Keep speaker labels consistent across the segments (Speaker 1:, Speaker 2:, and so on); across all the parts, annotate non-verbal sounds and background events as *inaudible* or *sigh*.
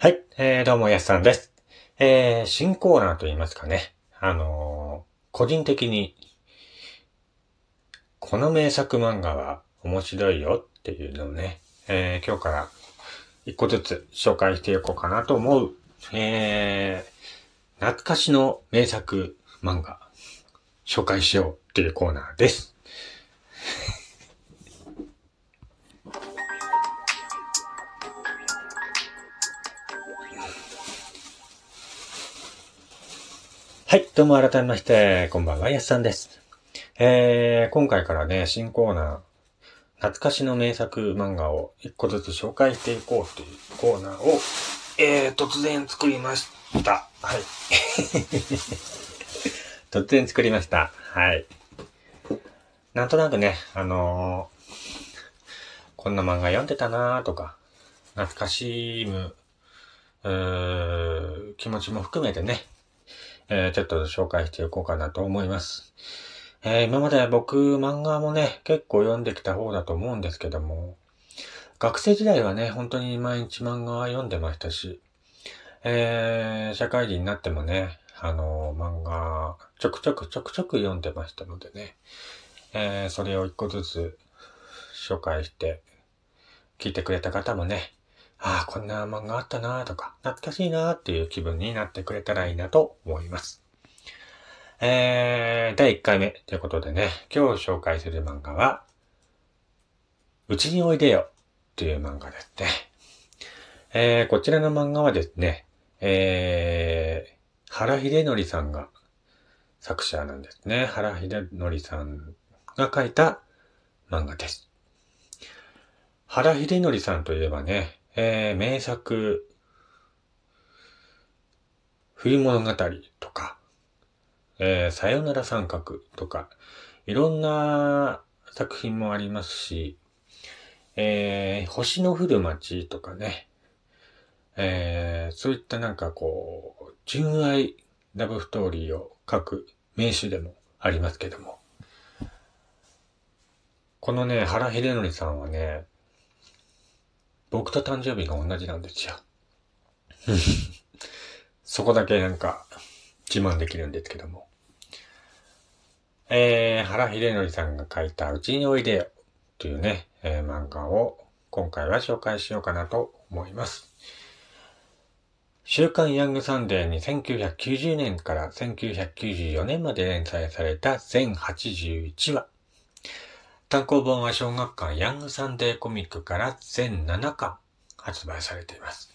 Speaker 1: はい、えー、どうも、やすさんです。えー、新コーナーと言いますかね。あのー個人的に、この名作漫画は面白いよっていうのをね、えー、今日から一個ずつ紹介していこうかなと思う、えー、懐かしの名作漫画、紹介しようっていうコーナーです。はい、どうも改めまして、こんばんは、やすさんです。えー、今回からね、新コーナー、懐かしの名作漫画を一個ずつ紹介していこうというコーナーを、えー、突然作りました。はい。*laughs* 突然作りました。はい。なんとなくね、あのーこんな漫画読んでたなーとか、懐かしむ、うー気持ちも含めてね、えーちょっと紹介していこうかなと思います。えー今まで僕漫画もね、結構読んできた方だと思うんですけども、学生時代はね、本当に毎日漫画は読んでましたし、えー社会人になってもね、あの漫画、ちょくちょくちょくちょく読んでましたのでね、えーそれを一個ずつ紹介して、聞いてくれた方もね、ああ、こんな漫画あったなとか、懐かしいなっていう気分になってくれたらいいなと思います。えー、第1回目ということでね、今日紹介する漫画は、うちにおいでよという漫画ですね。えー、こちらの漫画はですね、えー、原秀則さんが作者なんですね。原秀則さんが書いた漫画です。原秀則さんといえばね、えー、名作、冬物語とか、えー、さよなら三角とか、いろんな作品もありますし、えー、星の降る街とかね、えー、そういったなんかこう、純愛ラブストーリーを書く名手でもありますけども、このね、原秀則さんはね、僕と誕生日が同じなんですよ。*laughs* そこだけなんか自慢できるんですけども。えー、原秀則さんが書いたうちにおいでよというね、えー漫画を今回は紹介しようかなと思います。週刊ヤングサンデーに1990年から1994年まで連載された全81話。単行本は小学館ヤングサンデーコミックから全7巻発売されています。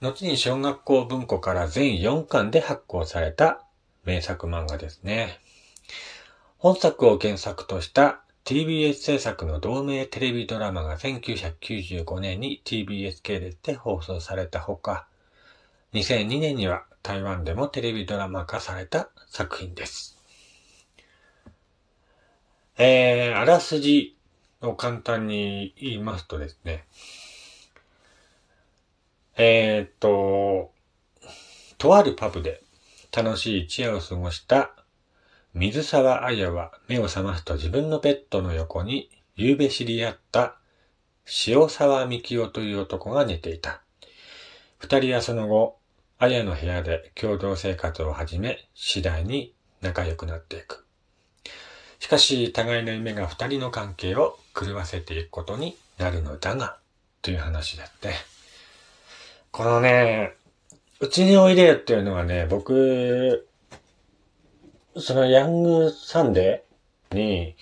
Speaker 1: 後に小学校文庫から全4巻で発行された名作漫画ですね。本作を原作とした TBS 制作の同名テレビドラマが1995年に TBS 系列で放送されたほか、2002年には台湾でもテレビドラマ化された作品です。えー、あらすじを簡単に言いますとですね、えーっと、とあるパブで楽しい一夜を過ごした水沢彩は目を覚ますと自分のベッドの横に夕べ知り合った塩沢幹夫という男が寝ていた。二人はその後、彩の部屋で共同生活を始め、次第に仲良くなっていく。しかし、互いの夢が二人の関係を狂わせていくことになるのだが、という話だって。このね、うちにおいでよっていうのはね、僕、そのヤングサンデーに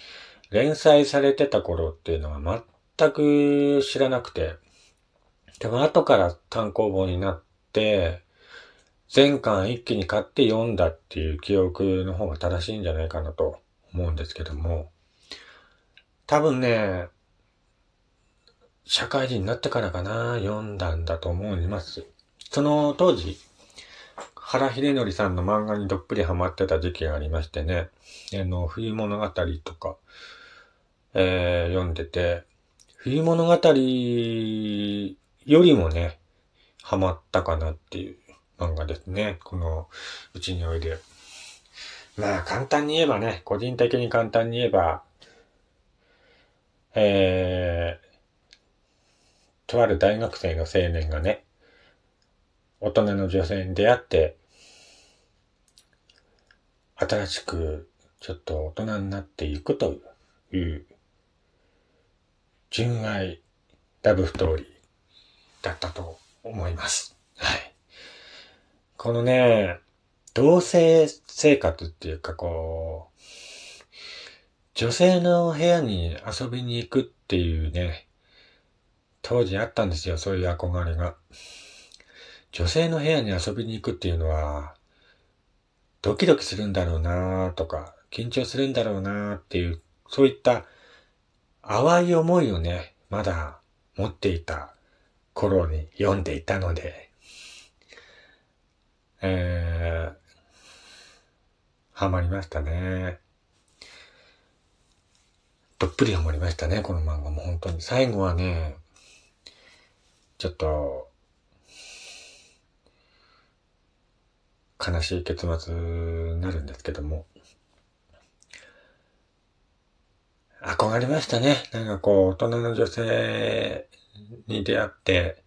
Speaker 1: 連載されてた頃っていうのは全く知らなくて、でも後から単行本になって、全巻一気に買って読んだっていう記憶の方が正しいんじゃないかなと思うんですけども、多分ね、社会人になってからかな、読んだんだと思います。その当時、原秀則さんの漫画にどっぷりハマってた時期がありましてね、あの、冬物語とか、えー読んでて、冬物語よりもね、ハマったかなっていう漫画ですね。この、うちにおいで。まあ、簡単に言えばね、個人的に簡単に言えば、えー、とある大学生の青年がね、大人の女性に出会って、新しくちょっと大人になっていくという、純愛ラブストーリーだったと思います。はい。このね、同性生活っていうかこう、女性の部屋に遊びに行くっていうね、当時あったんですよ、そういう憧れが。女性の部屋に遊びに行くっていうのは、ドキドキするんだろうなとか、緊張するんだろうなっていう、そういった淡い思いをね、まだ持っていた頃に読んでいたので、えー、ハマりましたね。どっぷりハマりましたね、この漫画も本当に。最後はね、ちょっと、悲しい結末になるんですけども。憧れましたね。なんかこう、大人の女性に出会って、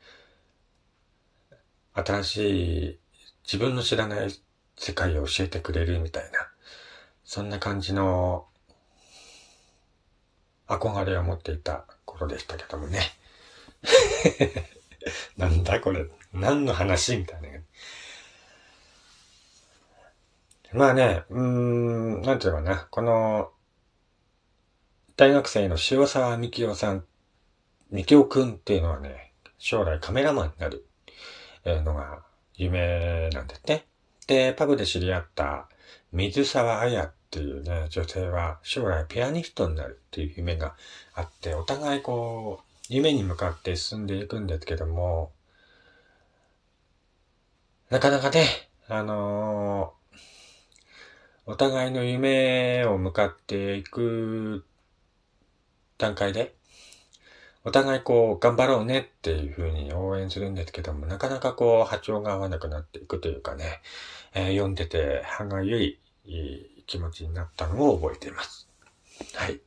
Speaker 1: 新しい自分の知らない世界を教えてくれるみたいな、そんな感じの憧れを持っていた頃でしたけどもね。*laughs* なんだこれ、何の話みたいな。まあね、うーん、なんていうのかな、この、大学生の塩沢みきおさん、みきおくんっていうのはね、将来カメラマンになるのが夢なんですね。で、パブで知り合った水沢彩っていうね、女性は将来ピアニストになるっていう夢があって、お互いこう、夢に向かって進んでいくんですけども、なかなかね、あのー、お互いの夢を向かっていく段階で、お互いこう、頑張ろうねっていうふうに応援するんですけども、なかなかこう、波長が合わなくなっていくというかね、えー、読んでて歯がゆい気持ちになったのを覚えています。はい。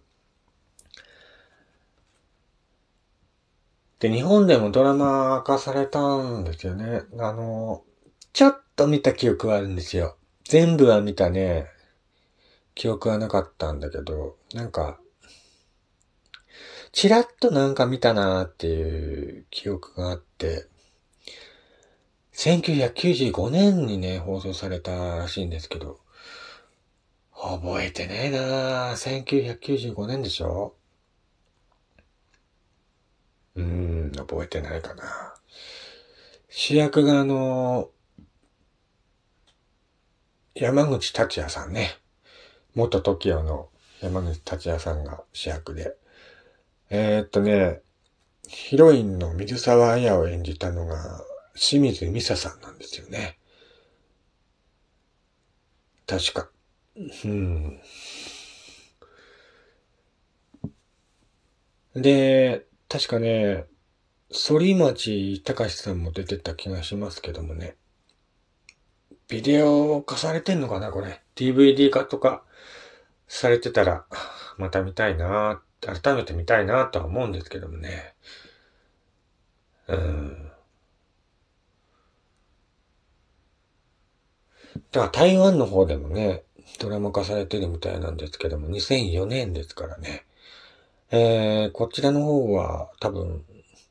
Speaker 1: で、日本でもドラマ化されたんですよね。あの、ちょっと見た記憶はあるんですよ。全部は見たね、記憶はなかったんだけど、なんか、ちらっとなんか見たなーっていう記憶があって、1995年にね、放送されたらしいんですけど、覚えてねえなー1995年でしょ？うーん、覚えてないかな。主役があのー、山口達也さんね。元 TOKIO の山口達也さんが主役で。えー、っとね、ヒロインの水沢彩を演じたのが清水美沙さんなんですよね。確か。うん。で、確かね、反町隆史さんも出てた気がしますけどもね。ビデオ化されてんのかなこれ。DVD 化とかされてたら、また見たいな改めて見たいなとは思うんですけどもね。うん。だから台湾の方でもね、ドラマ化されてるみたいなんですけども、2004年ですからね。えー、こちらの方は多分、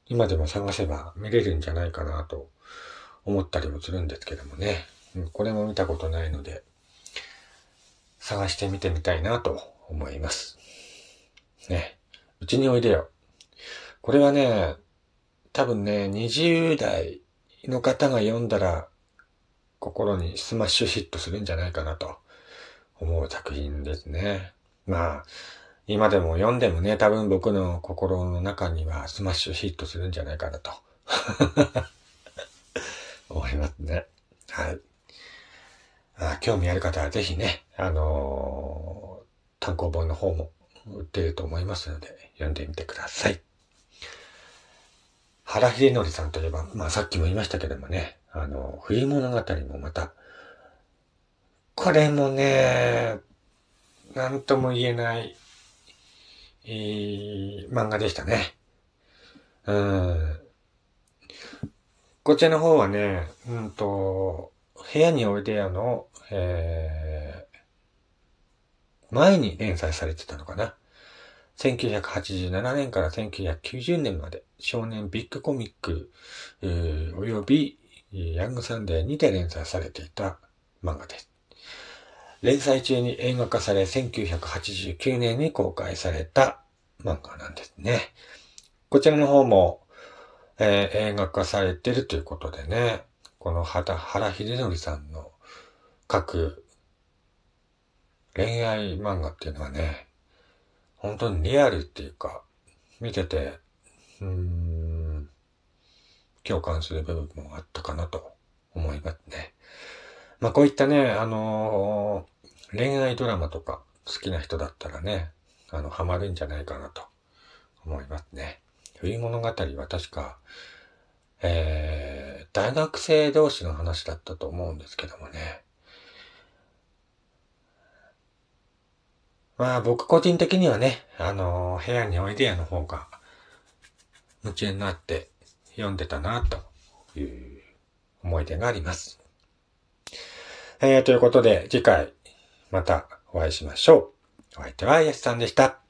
Speaker 1: 今でも探せば見れるんじゃないかなと思ったりもするんですけどもね。これも見たことないので、探してみてみたいなと思います。ね。うちにおいでよ。これはね、多分ね、20代の方が読んだら、心にスマッシュヒットするんじゃないかなと思う作品ですね。まあ、今でも読んでもね、多分僕の心の中にはスマッシュヒットするんじゃないかなと *laughs* 思いますね。はい。あ興味ある方はぜひね、あのー、単行本の方も売っていると思いますので、読んでみてください。原秀則さんといえば、まあさっきも言いましたけどもね、あの、冬物語もまた、これもね、なんとも言えない、えー、漫画でしたね。うん。こちらの方はね、うんと、部屋においでやの、えー、前に連載されてたのかな。1987年から1990年まで少年ビッグコミック、えー、およびヤングサンデーにて連載されていた漫画です。連載中に映画化され1989年に公開された漫画なんですね。こちらの方も、えー、映画化されてるということでね、この原秀則さんの書く恋愛漫画っていうのはね、本当にリアルっていうか、見てて、うーん、共感する部分もあったかなと思いますね。まあこういったね、あのー、恋愛ドラマとか好きな人だったらね、あの、ハマるんじゃないかなと思いますね。冬物語は確か、えー、大学生同士の話だったと思うんですけどもね。まあ僕個人的にはね、あのー、部屋においでやの方が夢中になって読んでたなという思い出があります。えー、ということで次回またお会いしましょう。お相手はイエスさんでした。